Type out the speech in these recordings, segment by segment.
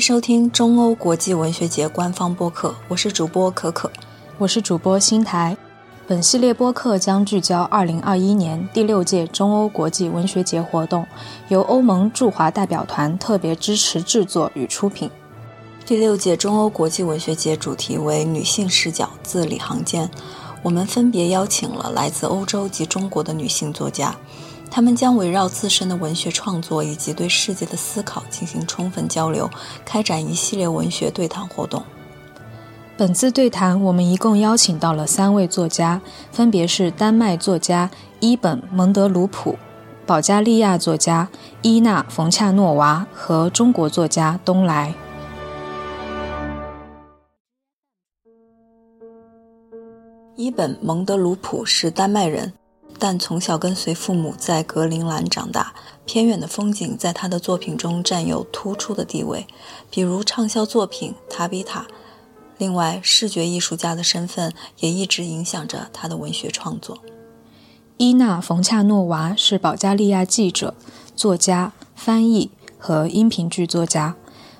收听中欧国际文学节官方播客，我是主播可可，我是主播新台。本系列播客将聚焦2021年第六届中欧国际文学节活动，由欧盟驻华代表团特别支持制作与出品。第六届中欧国际文学节主题为“女性视角，字里行间”。我们分别邀请了来自欧洲及中国的女性作家，她们将围绕自身的文学创作以及对世界的思考进行充分交流，开展一系列文学对谈活动。本次对谈，我们一共邀请到了三位作家，分别是丹麦作家伊本·蒙德鲁普、保加利亚作家伊娜·冯恰诺娃和中国作家东来。伊本·蒙德鲁普是丹麦人，但从小跟随父母在格陵兰长大，偏远的风景在他的作品中占有突出的地位，比如畅销作品《塔比塔》。另外，视觉艺术家的身份也一直影响着他的文学创作。伊娜·冯恰诺娃是保加利亚记者、作家、翻译和音频剧作家。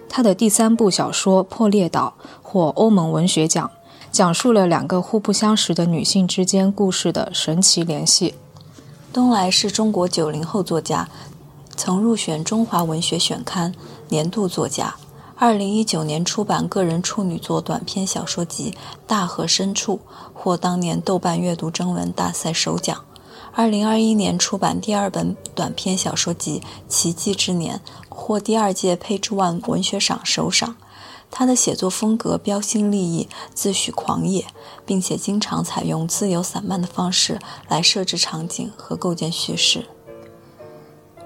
他的第三部小说《破裂岛》获欧盟文学奖，讲述了两个互不相识的女性之间故事的神奇联系。东来是中国九零后作家，曾入选中华文学选刊年度作家。二零一九年出版个人处女作短篇小说集《大河深处》，获当年豆瓣阅读征文大赛首奖。二零二一年出版第二本短篇小说集《奇迹之年》，获第二届 Page One 文学赏首赏。他的写作风格标新立异，自诩狂野，并且经常采用自由散漫的方式来设置场景和构建叙事。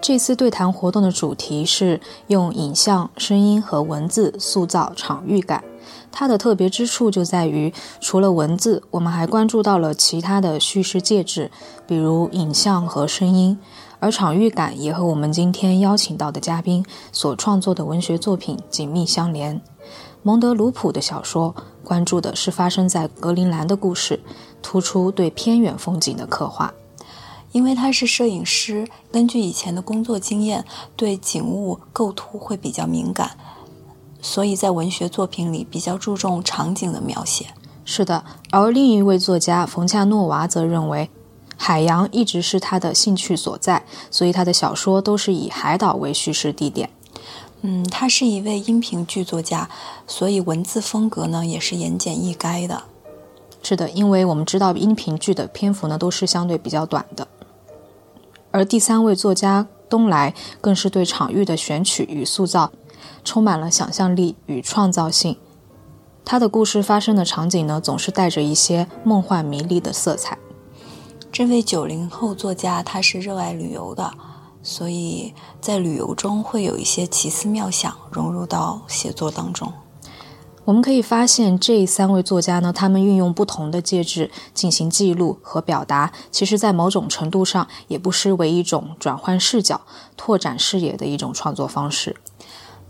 这次对谈活动的主题是用影像、声音和文字塑造场域感。它的特别之处就在于，除了文字，我们还关注到了其他的叙事介质，比如影像和声音。而场域感也和我们今天邀请到的嘉宾所创作的文学作品紧密相连。蒙德鲁普的小说关注的是发生在格陵兰的故事，突出对偏远风景的刻画。因为他是摄影师，根据以前的工作经验，对景物构图会比较敏感，所以在文学作品里比较注重场景的描写。是的，而另一位作家冯恰诺娃则认为，海洋一直是他的兴趣所在，所以他的小说都是以海岛为叙事地点。嗯，他是一位音频剧作家，所以文字风格呢也是言简意赅的。是的，因为我们知道音频剧的篇幅呢都是相对比较短的。而第三位作家东来更是对场域的选取与塑造充满了想象力与创造性。他的故事发生的场景呢，总是带着一些梦幻迷离的色彩。这位九零后作家，他是热爱旅游的，所以在旅游中会有一些奇思妙想融入到写作当中。我们可以发现，这三位作家呢，他们运用不同的介质进行记录和表达，其实，在某种程度上，也不失为一种转换视角、拓展视野的一种创作方式。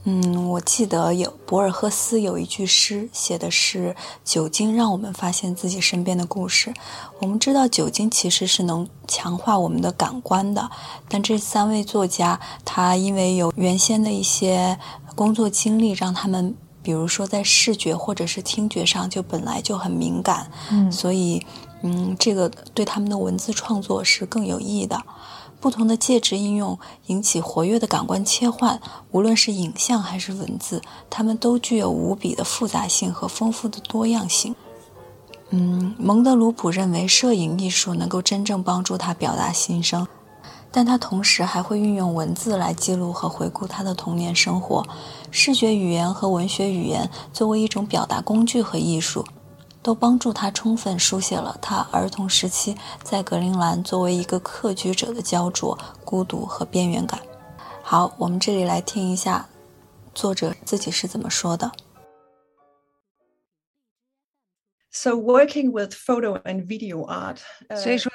嗯，我记得有博尔赫斯有一句诗，写的是“酒精让我们发现自己身边的故事”。我们知道，酒精其实是能强化我们的感官的，但这三位作家，他因为有原先的一些工作经历，让他们。比如说，在视觉或者是听觉上就本来就很敏感，嗯，所以，嗯，这个对他们的文字创作是更有益的。不同的介质应用引起活跃的感官切换，无论是影像还是文字，它们都具有无比的复杂性和丰富的多样性。嗯，蒙德鲁普认为，摄影艺术能够真正帮助他表达心声。但他同时还会运用文字来记录和回顾他的童年生活，视觉语言和文学语言作为一种表达工具和艺术，都帮助他充分书写了他儿童时期在格陵兰作为一个客居者的焦灼、孤独和边缘感。好，我们这里来听一下作者自己是怎么说的。So working with photo and video art，所以说，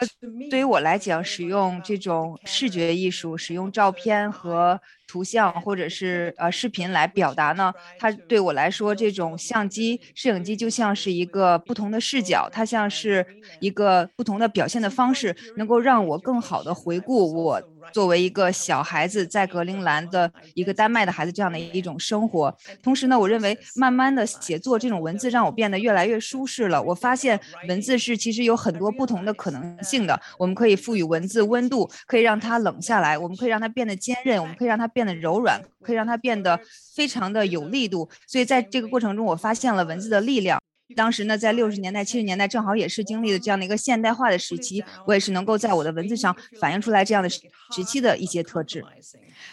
对于我来讲，使用这种视觉艺术，使用照片和图像或者是呃视频来表达呢，它对我来说，这种相机、摄影机就像是一个不同的视角，它像是一个不同的表现的方式，能够让我更好的回顾我。作为一个小孩子，在格陵兰的一个丹麦的孩子，这样的一种生活。同时呢，我认为慢慢的写作这种文字，让我变得越来越舒适了。我发现文字是其实有很多不同的可能性的。我们可以赋予文字温度，可以让它冷下来；我们可以让它变得坚韧；我们可以让它变得柔软；可以让它变得非常的有力度。所以在这个过程中，我发现了文字的力量。当时呢，在六十年代、七十年代，正好也是经历了这样的一个现代化的时期，我也是能够在我的文字上反映出来这样的时期的一些特质。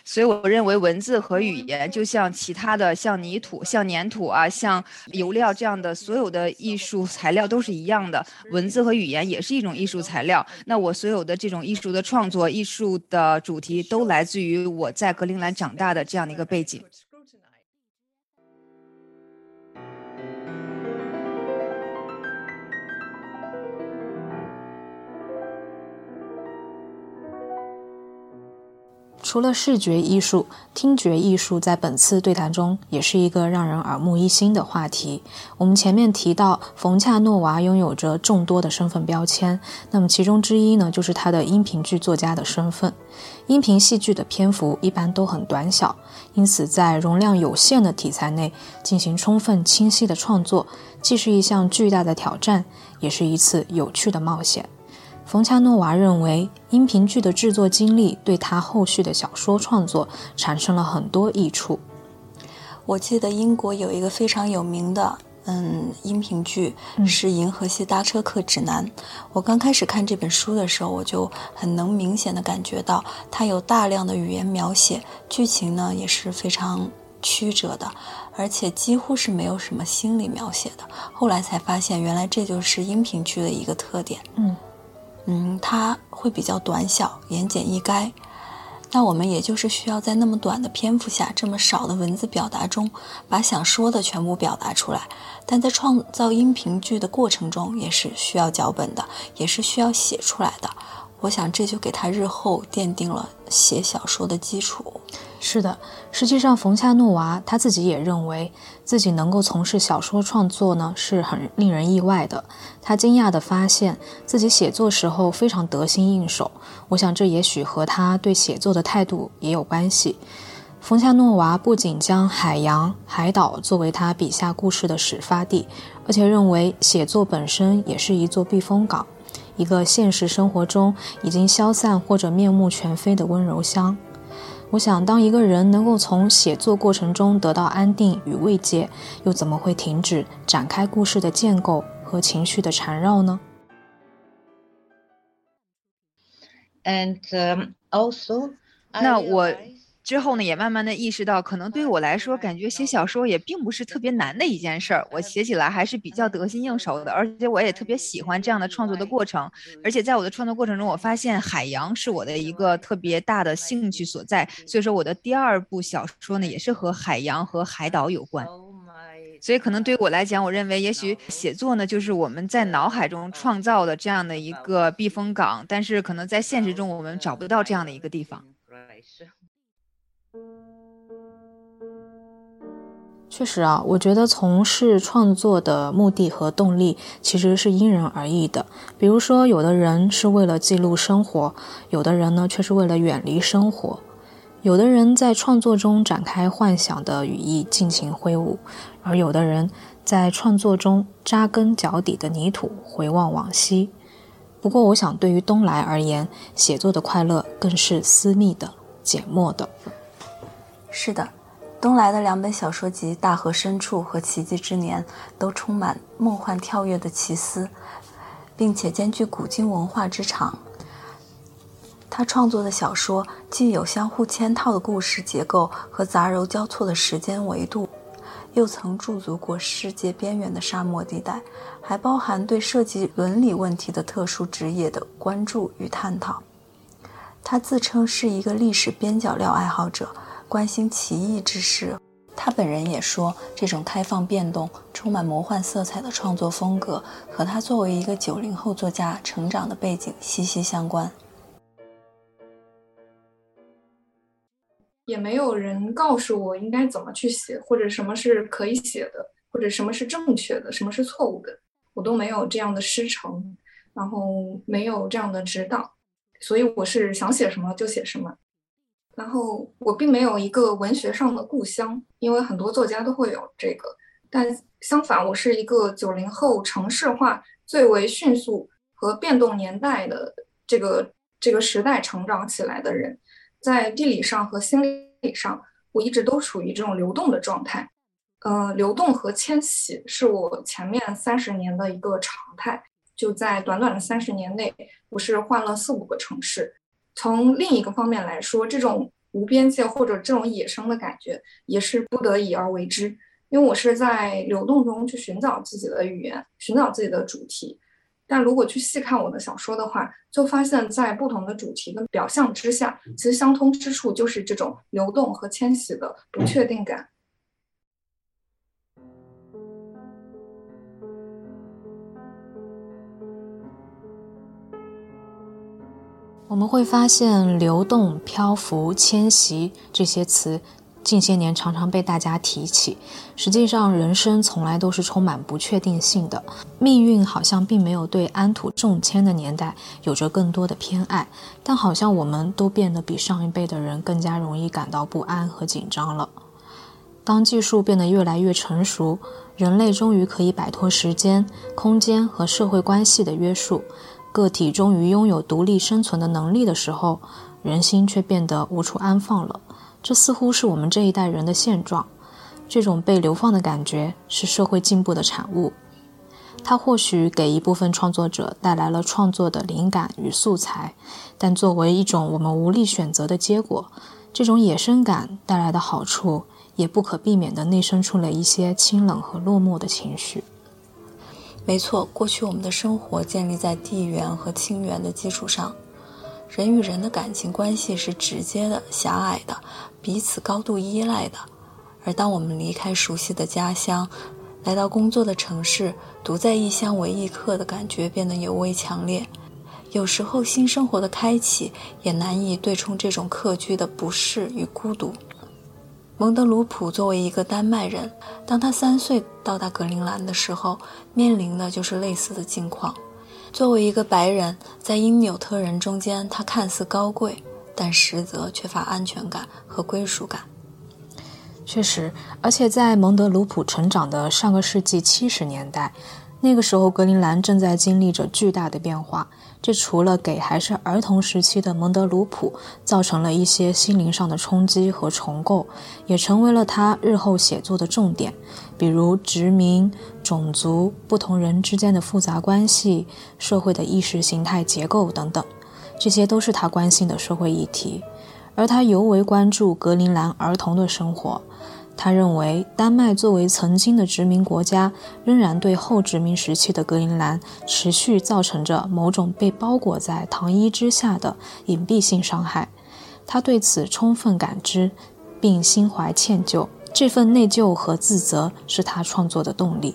所以，我认为文字和语言就像其他的，像泥土、像粘土啊、像油料这样的所有的艺术材料都是一样的，文字和语言也是一种艺术材料。那我所有的这种艺术的创作、艺术的主题，都来自于我在格陵兰长大的这样的一个背景。除了视觉艺术，听觉艺术在本次对谈中也是一个让人耳目一新的话题。我们前面提到，冯恰诺娃拥有着众多的身份标签，那么其中之一呢，就是他的音频剧作家的身份。音频戏剧的篇幅一般都很短小，因此在容量有限的题材内进行充分清晰的创作，既是一项巨大的挑战，也是一次有趣的冒险。冯恰诺娃认为，音频剧的制作经历对他后续的小说创作产生了很多益处。我记得英国有一个非常有名的嗯音频剧是《银河系搭车客指南》。我刚开始看这本书的时候，我就很能明显的感觉到它有大量的语言描写，剧情呢也是非常曲折的，而且几乎是没有什么心理描写的。后来才发现，原来这就是音频剧的一个特点。嗯。嗯，它会比较短小、言简意赅。那我们也就是需要在那么短的篇幅下，这么少的文字表达中，把想说的全部表达出来。但在创造音频剧的过程中，也是需要脚本的，也是需要写出来的。我想这就给他日后奠定了写小说的基础。是的，实际上冯恰诺娃他自己也认为自己能够从事小说创作呢，是很令人意外的。他惊讶地发现自己写作时候非常得心应手。我想这也许和他对写作的态度也有关系。冯恰诺娃不仅将海洋、海岛作为他笔下故事的始发地，而且认为写作本身也是一座避风港，一个现实生活中已经消散或者面目全非的温柔乡。我想，当一个人能够从写作过程中得到安定与慰藉，又怎么会停止展开故事的建构和情绪的缠绕呢？And also，那我。之后呢，也慢慢的意识到，可能对于我来说，感觉写小说也并不是特别难的一件事儿。我写起来还是比较得心应手的，而且我也特别喜欢这样的创作的过程。而且在我的创作过程中，我发现海洋是我的一个特别大的兴趣所在。所以说，我的第二部小说呢，也是和海洋和海岛有关。所以可能对于我来讲，我认为也许写作呢，就是我们在脑海中创造的这样的一个避风港，但是可能在现实中我们找不到这样的一个地方。确实啊，我觉得从事创作的目的和动力其实是因人而异的。比如说，有的人是为了记录生活，有的人呢却是为了远离生活。有的人在创作中展开幻想的羽翼，尽情挥舞；而有的人在创作中扎根脚底的泥土，回望往昔。不过，我想对于东来而言，写作的快乐更是私密的、缄默的。是的。东来的两本小说集《大河深处》和《奇迹之年》都充满梦幻跳跃的奇思，并且兼具古今文化之长。他创作的小说既有相互嵌套的故事结构和杂糅交错的时间维度，又曾驻足过世界边缘的沙漠地带，还包含对涉及伦理问题的特殊职业的关注与探讨。他自称是一个历史边角料爱好者。关心奇异之事，他本人也说，这种开放、变动、充满魔幻色彩的创作风格，和他作为一个九零后作家成长的背景息息相关。也没有人告诉我应该怎么去写，或者什么是可以写的，或者什么是正确的，什么是错误的，我都没有这样的师承，然后没有这样的指导，所以我是想写什么就写什么。然后我并没有一个文学上的故乡，因为很多作家都会有这个，但相反，我是一个九零后城市化最为迅速和变动年代的这个这个时代成长起来的人，在地理上和心理上，我一直都处于这种流动的状态。呃，流动和迁徙是我前面三十年的一个常态，就在短短的三十年内，我是换了四五个城市。从另一个方面来说，这种无边界或者这种野生的感觉，也是不得已而为之。因为我是在流动中去寻找自己的语言，寻找自己的主题。但如果去细看我的小说的话，就发现，在不同的主题跟表象之下，其实相通之处就是这种流动和迁徙的不确定感。我们会发现，流动、漂浮、迁徙这些词，近些年常常被大家提起。实际上，人生从来都是充满不确定性的，命运好像并没有对安土重迁的年代有着更多的偏爱，但好像我们都变得比上一辈的人更加容易感到不安和紧张了。当技术变得越来越成熟，人类终于可以摆脱时间、空间和社会关系的约束。个体终于拥有独立生存的能力的时候，人心却变得无处安放了。这似乎是我们这一代人的现状。这种被流放的感觉是社会进步的产物。它或许给一部分创作者带来了创作的灵感与素材，但作为一种我们无力选择的结果，这种野生感带来的好处也不可避免地内生出了一些清冷和落寞的情绪。没错，过去我们的生活建立在地缘和亲缘的基础上，人与人的感情关系是直接的、狭隘的，彼此高度依赖的。而当我们离开熟悉的家乡，来到工作的城市，独在异乡为异客的感觉变得尤为强烈。有时候，新生活的开启也难以对冲这种客居的不适与孤独。蒙德鲁普作为一个丹麦人，当他三岁到达格陵兰的时候，面临的就是类似的境况。作为一个白人，在因纽特人中间，他看似高贵，但实则缺乏安全感和归属感。确实，而且在蒙德鲁普成长的上个世纪七十年代，那个时候格陵兰正在经历着巨大的变化。这除了给还是儿童时期的蒙德鲁普造成了一些心灵上的冲击和重构，也成为了他日后写作的重点，比如殖民、种族、不同人之间的复杂关系、社会的意识形态结构等等，这些都是他关心的社会议题，而他尤为关注格陵兰儿童的生活。他认为，丹麦作为曾经的殖民国家，仍然对后殖民时期的格陵兰持续造成着某种被包裹在糖衣之下的隐蔽性伤害。他对此充分感知，并心怀歉疚。这份内疚和自责是他创作的动力。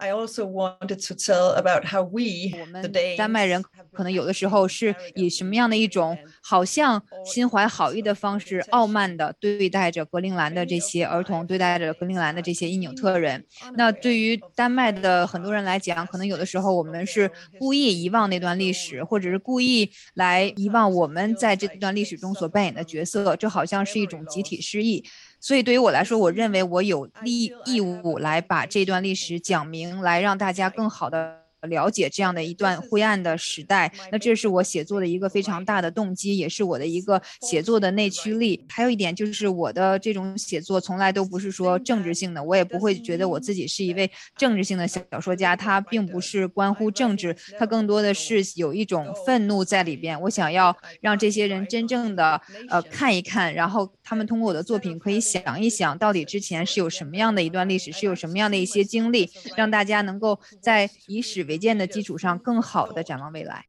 I also wanted to tell about how we 我们丹麦人可能有的时候是以什么样的一种好像心怀好意的方式，傲慢的对待着格陵兰的这些儿童，对待着格陵兰的这些因纽特人。那对于丹麦的很多人来讲，可能有的时候我们是故意遗忘那段历史，或者是故意来遗忘我们在这段历史中所扮演的角色，这好像是一种集体失忆。所以对于我来说，我认为我有利义务来把这段历史讲明，来让大家更好的。了解这样的一段灰暗的时代，那这是我写作的一个非常大的动机，也是我的一个写作的内驱力。还有一点就是，我的这种写作从来都不是说政治性的，我也不会觉得我自己是一位政治性的小说家。它并不是关乎政治，它更多的是有一种愤怒在里边。我想要让这些人真正的呃看一看，然后他们通过我的作品可以想一想，到底之前是有什么样的一段历史，是有什么样的一些经历，让大家能够在以史。违建的基础上，更好的展望未来。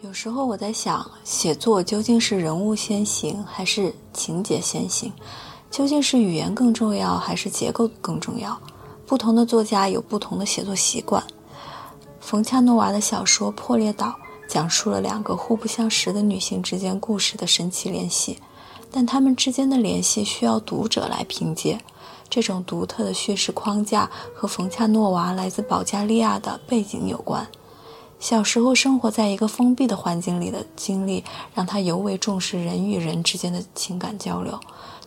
有时候我在想，写作究竟是人物先行，还是情节先行？究竟是语言更重要，还是结构更重要？不同的作家有不同的写作习惯。冯恰诺娃的小说《破裂岛》讲述了两个互不相识的女性之间故事的神奇联系，但她们之间的联系需要读者来凭借。这种独特的叙事框架和冯恰诺娃来自保加利亚的背景有关。小时候生活在一个封闭的环境里的经历，让他尤为重视人与人之间的情感交流。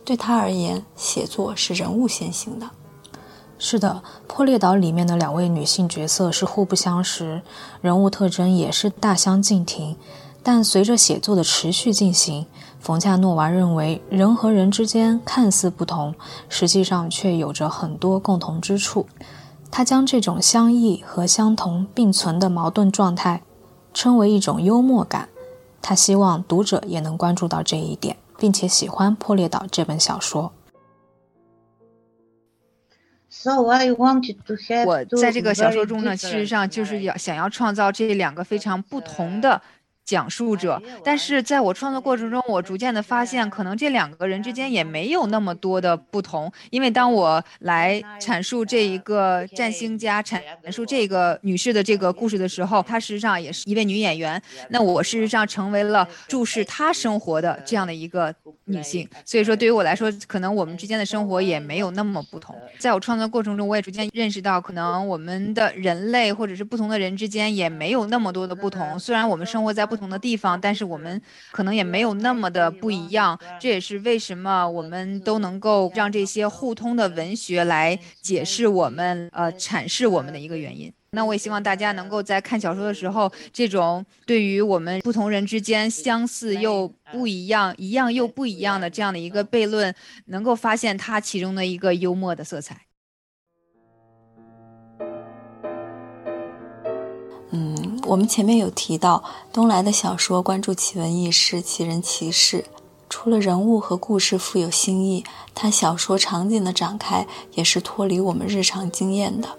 对他而言，写作是人物先行的。是的，《破裂岛》里面的两位女性角色是互不相识，人物特征也是大相径庭。但随着写作的持续进行，冯恰诺娃认为，人和人之间看似不同，实际上却有着很多共同之处。他将这种相异和相同并存的矛盾状态称为一种幽默感。他希望读者也能关注到这一点，并且喜欢《破裂岛》这本小说。So I wanted to have 我在这个小说中呢，其实上就是要想要创造这两个非常不同的。讲述者，但是在我创作过程中，我逐渐的发现，可能这两个人之间也没有那么多的不同。因为当我来阐述这一个占星家，阐述这个女士的这个故事的时候，她事实际上也是一位女演员。那我事实上成为了注视她生活的这样的一个女性。所以说，对于我来说，可能我们之间的生活也没有那么不同。在我创作过程中，我也逐渐认识到，可能我们的人类或者是不同的人之间也没有那么多的不同。虽然我们生活在不同的地方，但是我们可能也没有那么的不一样。这也是为什么我们都能够让这些互通的文学来解释我们、呃阐释我们的一个原因。那我也希望大家能够在看小说的时候，这种对于我们不同人之间相似又不一样、一样又不一样的这样的一个悖论，能够发现它其中的一个幽默的色彩。嗯，我们前面有提到，东来的小说关注奇闻异事、奇人奇事，除了人物和故事富有新意，他小说场景的展开也是脱离我们日常经验的。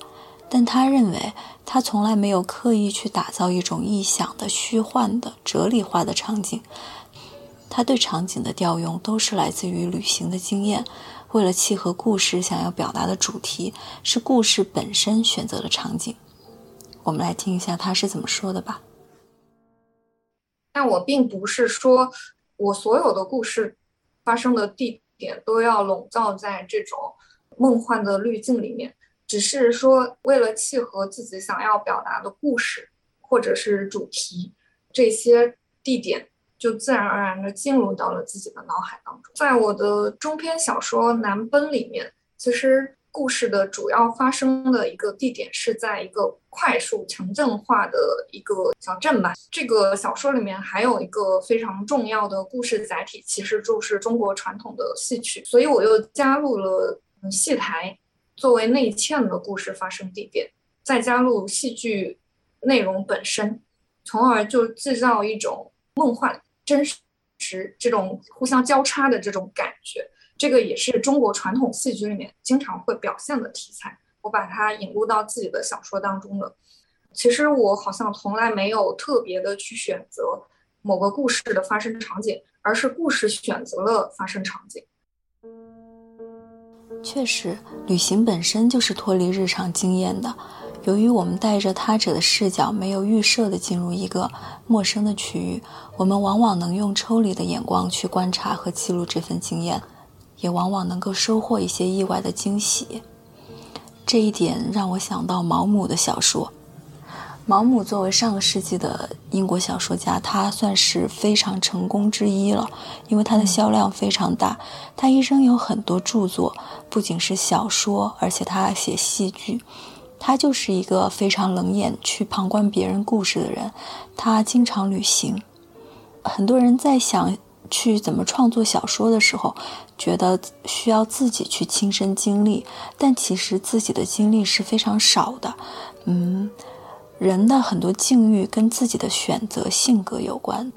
但他认为，他从来没有刻意去打造一种臆想的、虚幻的、哲理化的场景。他对场景的调用都是来自于旅行的经验，为了契合故事想要表达的主题，是故事本身选择了场景。我们来听一下他是怎么说的吧。但我并不是说我所有的故事发生的地点都要笼罩在这种梦幻的滤镜里面，只是说为了契合自己想要表达的故事或者是主题，这些地点就自然而然的进入到了自己的脑海当中。在我的中篇小说《南奔》里面，其实。故事的主要发生的一个地点是在一个快速城镇化的一个小镇吧。这个小说里面还有一个非常重要的故事载体，其实就是中国传统的戏曲，所以我又加入了戏台作为内嵌的故事发生地点，再加入戏剧内容本身，从而就制造一种梦幻、真实这种互相交叉的这种感觉。这个也是中国传统戏剧里面经常会表现的题材，我把它引入到自己的小说当中了。其实我好像从来没有特别的去选择某个故事的发生场景，而是故事选择了发生场景。确实，旅行本身就是脱离日常经验的。由于我们带着他者的视角，没有预设的进入一个陌生的区域，我们往往能用抽离的眼光去观察和记录这份经验。也往往能够收获一些意外的惊喜，这一点让我想到毛姆的小说。毛姆作为上个世纪的英国小说家，他算是非常成功之一了，因为他的销量非常大。他一生有很多著作，不仅是小说，而且他还写戏剧。他就是一个非常冷眼去旁观别人故事的人。他经常旅行，很多人在想。去怎么创作小说的时候，觉得需要自己去亲身经历，但其实自己的经历是非常少的。嗯，人的很多境遇跟自己的选择、性格有关，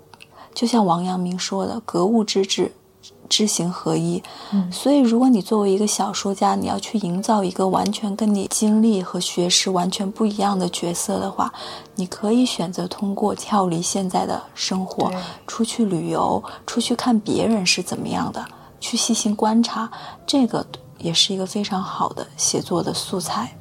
就像王阳明说的“格物致知”。知行合一，所以如果你作为一个小说家，你要去营造一个完全跟你经历和学识完全不一样的角色的话，你可以选择通过跳离现在的生活，出去旅游，出去看别人是怎么样的，去细心观察，这个也是一个非常好的写作的素材。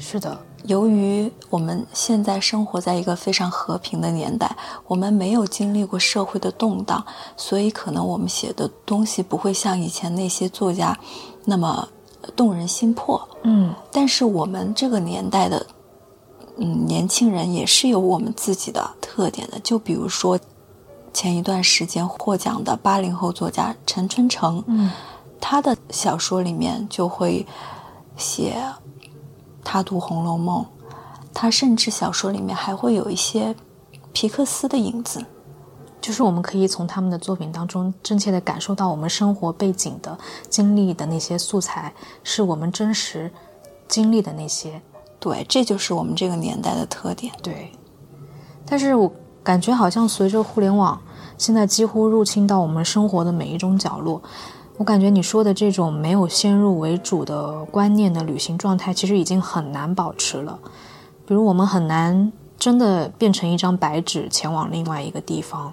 是的，由于我们现在生活在一个非常和平的年代，我们没有经历过社会的动荡，所以可能我们写的东西不会像以前那些作家那么动人心魄。嗯，但是我们这个年代的，嗯，年轻人也是有我们自己的特点的。就比如说，前一段时间获奖的八零后作家陈春成，嗯，他的小说里面就会写他读《红楼梦》，他甚至小说里面还会有一些皮克斯的影子。就是我们可以从他们的作品当中真切地感受到我们生活背景的经历的那些素材，是我们真实经历的那些。对，这就是我们这个年代的特点。对，但是我感觉好像随着互联网现在几乎入侵到我们生活的每一种角落，我感觉你说的这种没有先入为主的观念的旅行状态，其实已经很难保持了。比如我们很难真的变成一张白纸前往另外一个地方，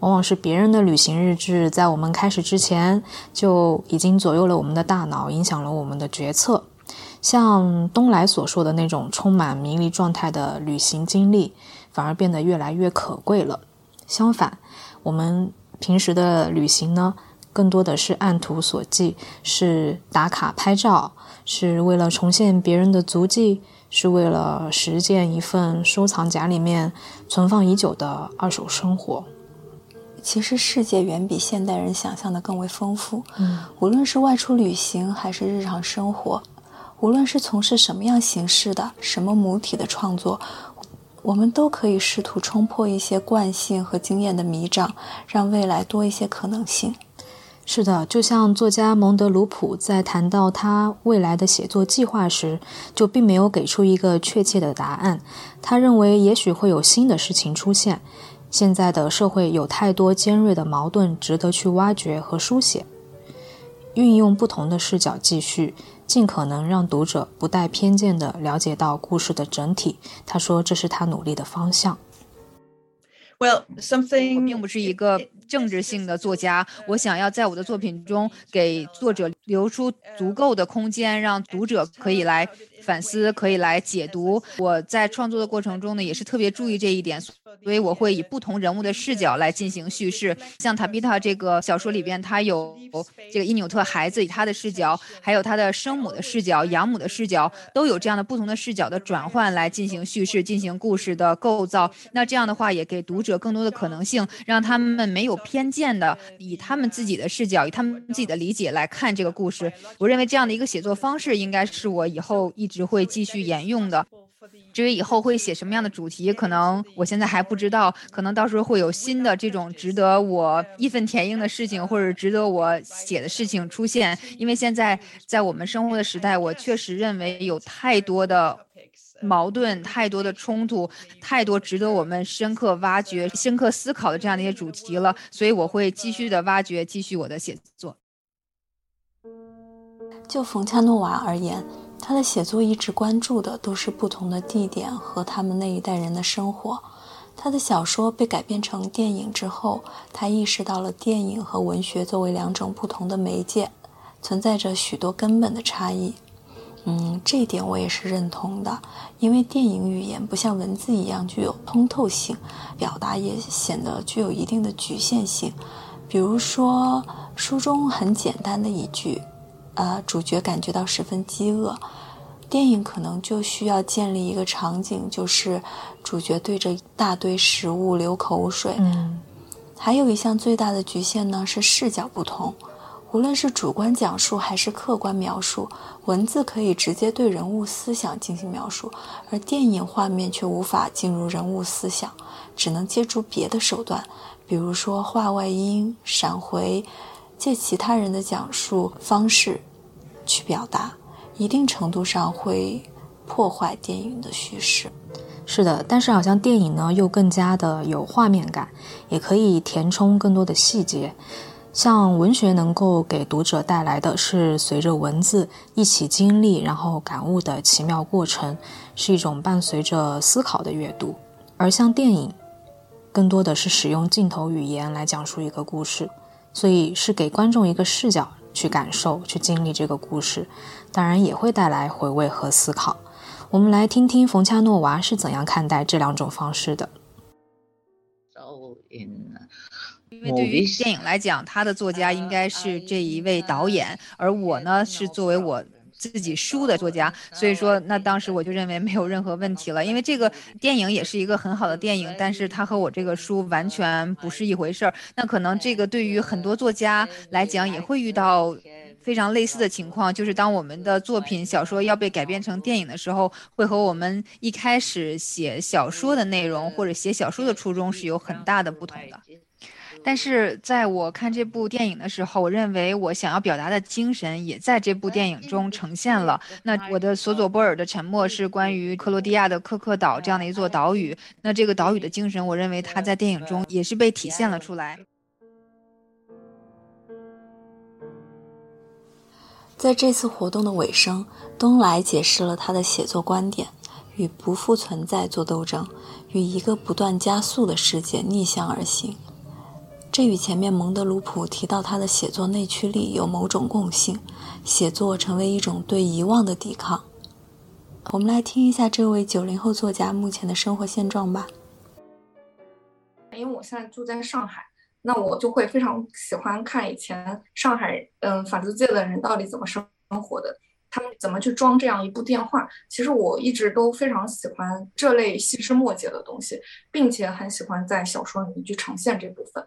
往往是别人的旅行日志在我们开始之前就已经左右了我们的大脑，影响了我们的决策。像东来所说的那种充满迷离状态的旅行经历，反而变得越来越可贵了。相反，我们平时的旅行呢，更多的是按图索骥，是打卡拍照，是为了重现别人的足迹，是为了实践一份收藏夹里面存放已久的二手生活。其实世界远比现代人想象的更为丰富。嗯，无论是外出旅行还是日常生活。无论是从事什么样形式的、什么母体的创作，我们都可以试图冲破一些惯性和经验的迷障，让未来多一些可能性。是的，就像作家蒙德鲁普在谈到他未来的写作计划时，就并没有给出一个确切的答案。他认为，也许会有新的事情出现。现在的社会有太多尖锐的矛盾值得去挖掘和书写，运用不同的视角继续。尽可能让读者不带偏见地了解到故事的整体。他说，这是他努力的方向。Well, something 我并不是一个政治性的作家，我想要在我的作品中给作者留出足够的空间，让读者可以来反思，可以来解读。我在创作的过程中呢，也是特别注意这一点。所以我会以不同人物的视角来进行叙事，像塔比塔这个小说里边，他有这个伊纽特孩子以他的视角，还有他的生母的视角、养母的视角，都有这样的不同的视角的转换来进行叙事、进行故事的构造。那这样的话，也给读者更多的可能性，让他们没有偏见的以他们自己的视角、以他们自己的理解来看这个故事。我认为这样的一个写作方式，应该是我以后一直会继续沿用的。至于以后会写什么样的主题，可能我现在还不知道。可能到时候会有新的这种值得我义愤填膺的事情，或者值得我写的事情出现。因为现在在我们生活的时代，我确实认为有太多的矛盾、太多的冲突、太多值得我们深刻挖掘、深刻思考的这样的一些主题了。所以我会继续的挖掘，继续我的写作。就冯恰诺瓦而言。他的写作一直关注的都是不同的地点和他们那一代人的生活。他的小说被改编成电影之后，他意识到了电影和文学作为两种不同的媒介，存在着许多根本的差异。嗯，这一点我也是认同的，因为电影语言不像文字一样具有通透性，表达也显得具有一定的局限性。比如说，书中很简单的一句。呃，主角感觉到十分饥饿，电影可能就需要建立一个场景，就是主角对着一大堆食物流口水。嗯，还有一项最大的局限呢是视角不同，无论是主观讲述还是客观描述，文字可以直接对人物思想进行描述，而电影画面却无法进入人物思想，只能借助别的手段，比如说画外音、闪回。借其他人的讲述方式去表达，一定程度上会破坏电影的叙事。是的，但是好像电影呢又更加的有画面感，也可以填充更多的细节。像文学能够给读者带来的是随着文字一起经历然后感悟的奇妙过程，是一种伴随着思考的阅读。而像电影，更多的是使用镜头语言来讲述一个故事。所以是给观众一个视角去感受、去经历这个故事，当然也会带来回味和思考。我们来听听冯恰诺娃是怎样看待这两种方式的。因为对于电影来讲，他的作家应该是这一位导演，而我呢是作为我。自己书的作家，所以说那当时我就认为没有任何问题了，因为这个电影也是一个很好的电影，但是它和我这个书完全不是一回事儿。那可能这个对于很多作家来讲也会遇到非常类似的情况，就是当我们的作品小说要被改编成电影的时候，会和我们一开始写小说的内容或者写小说的初衷是有很大的不同的。但是在我看这部电影的时候，我认为我想要表达的精神也在这部电影中呈现了。那我的索佐波尔的沉默是关于克罗地亚的科克岛这样的一座岛屿。那这个岛屿的精神，我认为它在电影中也是被体现了出来。在这次活动的尾声，东来解释了他的写作观点：与不复存在做斗争，与一个不断加速的世界逆向而行。这与前面蒙德鲁普提到他的写作内驱力有某种共性，写作成为一种对遗忘的抵抗。我们来听一下这位九零后作家目前的生活现状吧。因为我现在住在上海，那我就会非常喜欢看以前上海嗯法租界的人到底怎么生活的，他们怎么去装这样一部电话。其实我一直都非常喜欢这类细枝末节的东西，并且很喜欢在小说里面去呈现这部分。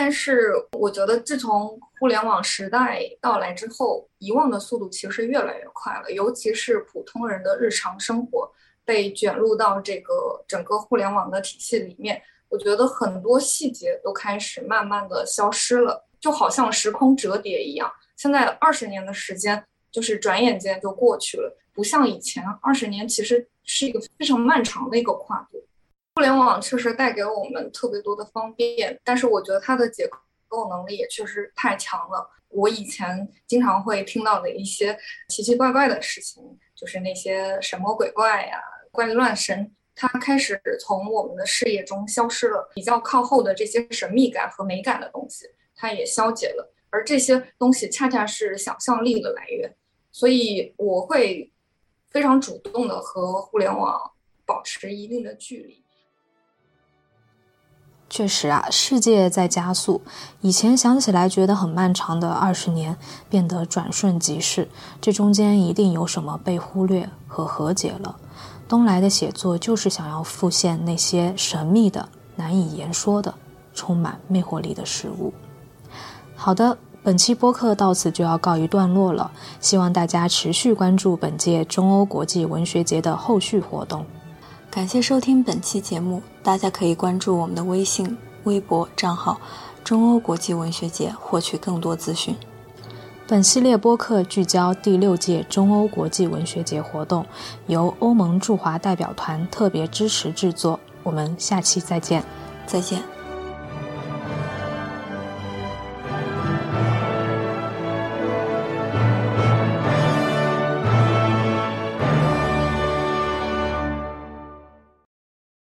但是我觉得，自从互联网时代到来之后，遗忘的速度其实越来越快了。尤其是普通人的日常生活被卷入到这个整个互联网的体系里面，我觉得很多细节都开始慢慢的消失了，就好像时空折叠一样。现在二十年的时间，就是转眼间就过去了，不像以前二十年其实是一个非常漫长的一个跨度。互联网确实带给我们特别多的方便，但是我觉得它的解构能力也确实太强了。我以前经常会听到的一些奇奇怪怪的事情，就是那些神魔鬼怪呀、怪力乱神，它开始从我们的视野中消失了。比较靠后的这些神秘感和美感的东西，它也消解了。而这些东西恰恰是想象力的来源，所以我会非常主动的和互联网保持一定的距离。确实啊，世界在加速。以前想起来觉得很漫长的二十年，变得转瞬即逝。这中间一定有什么被忽略和和解了。东来的写作就是想要复现那些神秘的、难以言说的、充满魅惑力的事物。好的，本期播客到此就要告一段落了。希望大家持续关注本届中欧国际文学节的后续活动。感谢收听本期节目，大家可以关注我们的微信、微博账号“中欧国际文学节”获取更多资讯。本系列播客聚焦第六届中欧国际文学节活动，由欧盟驻华代表团特别支持制作。我们下期再见，再见。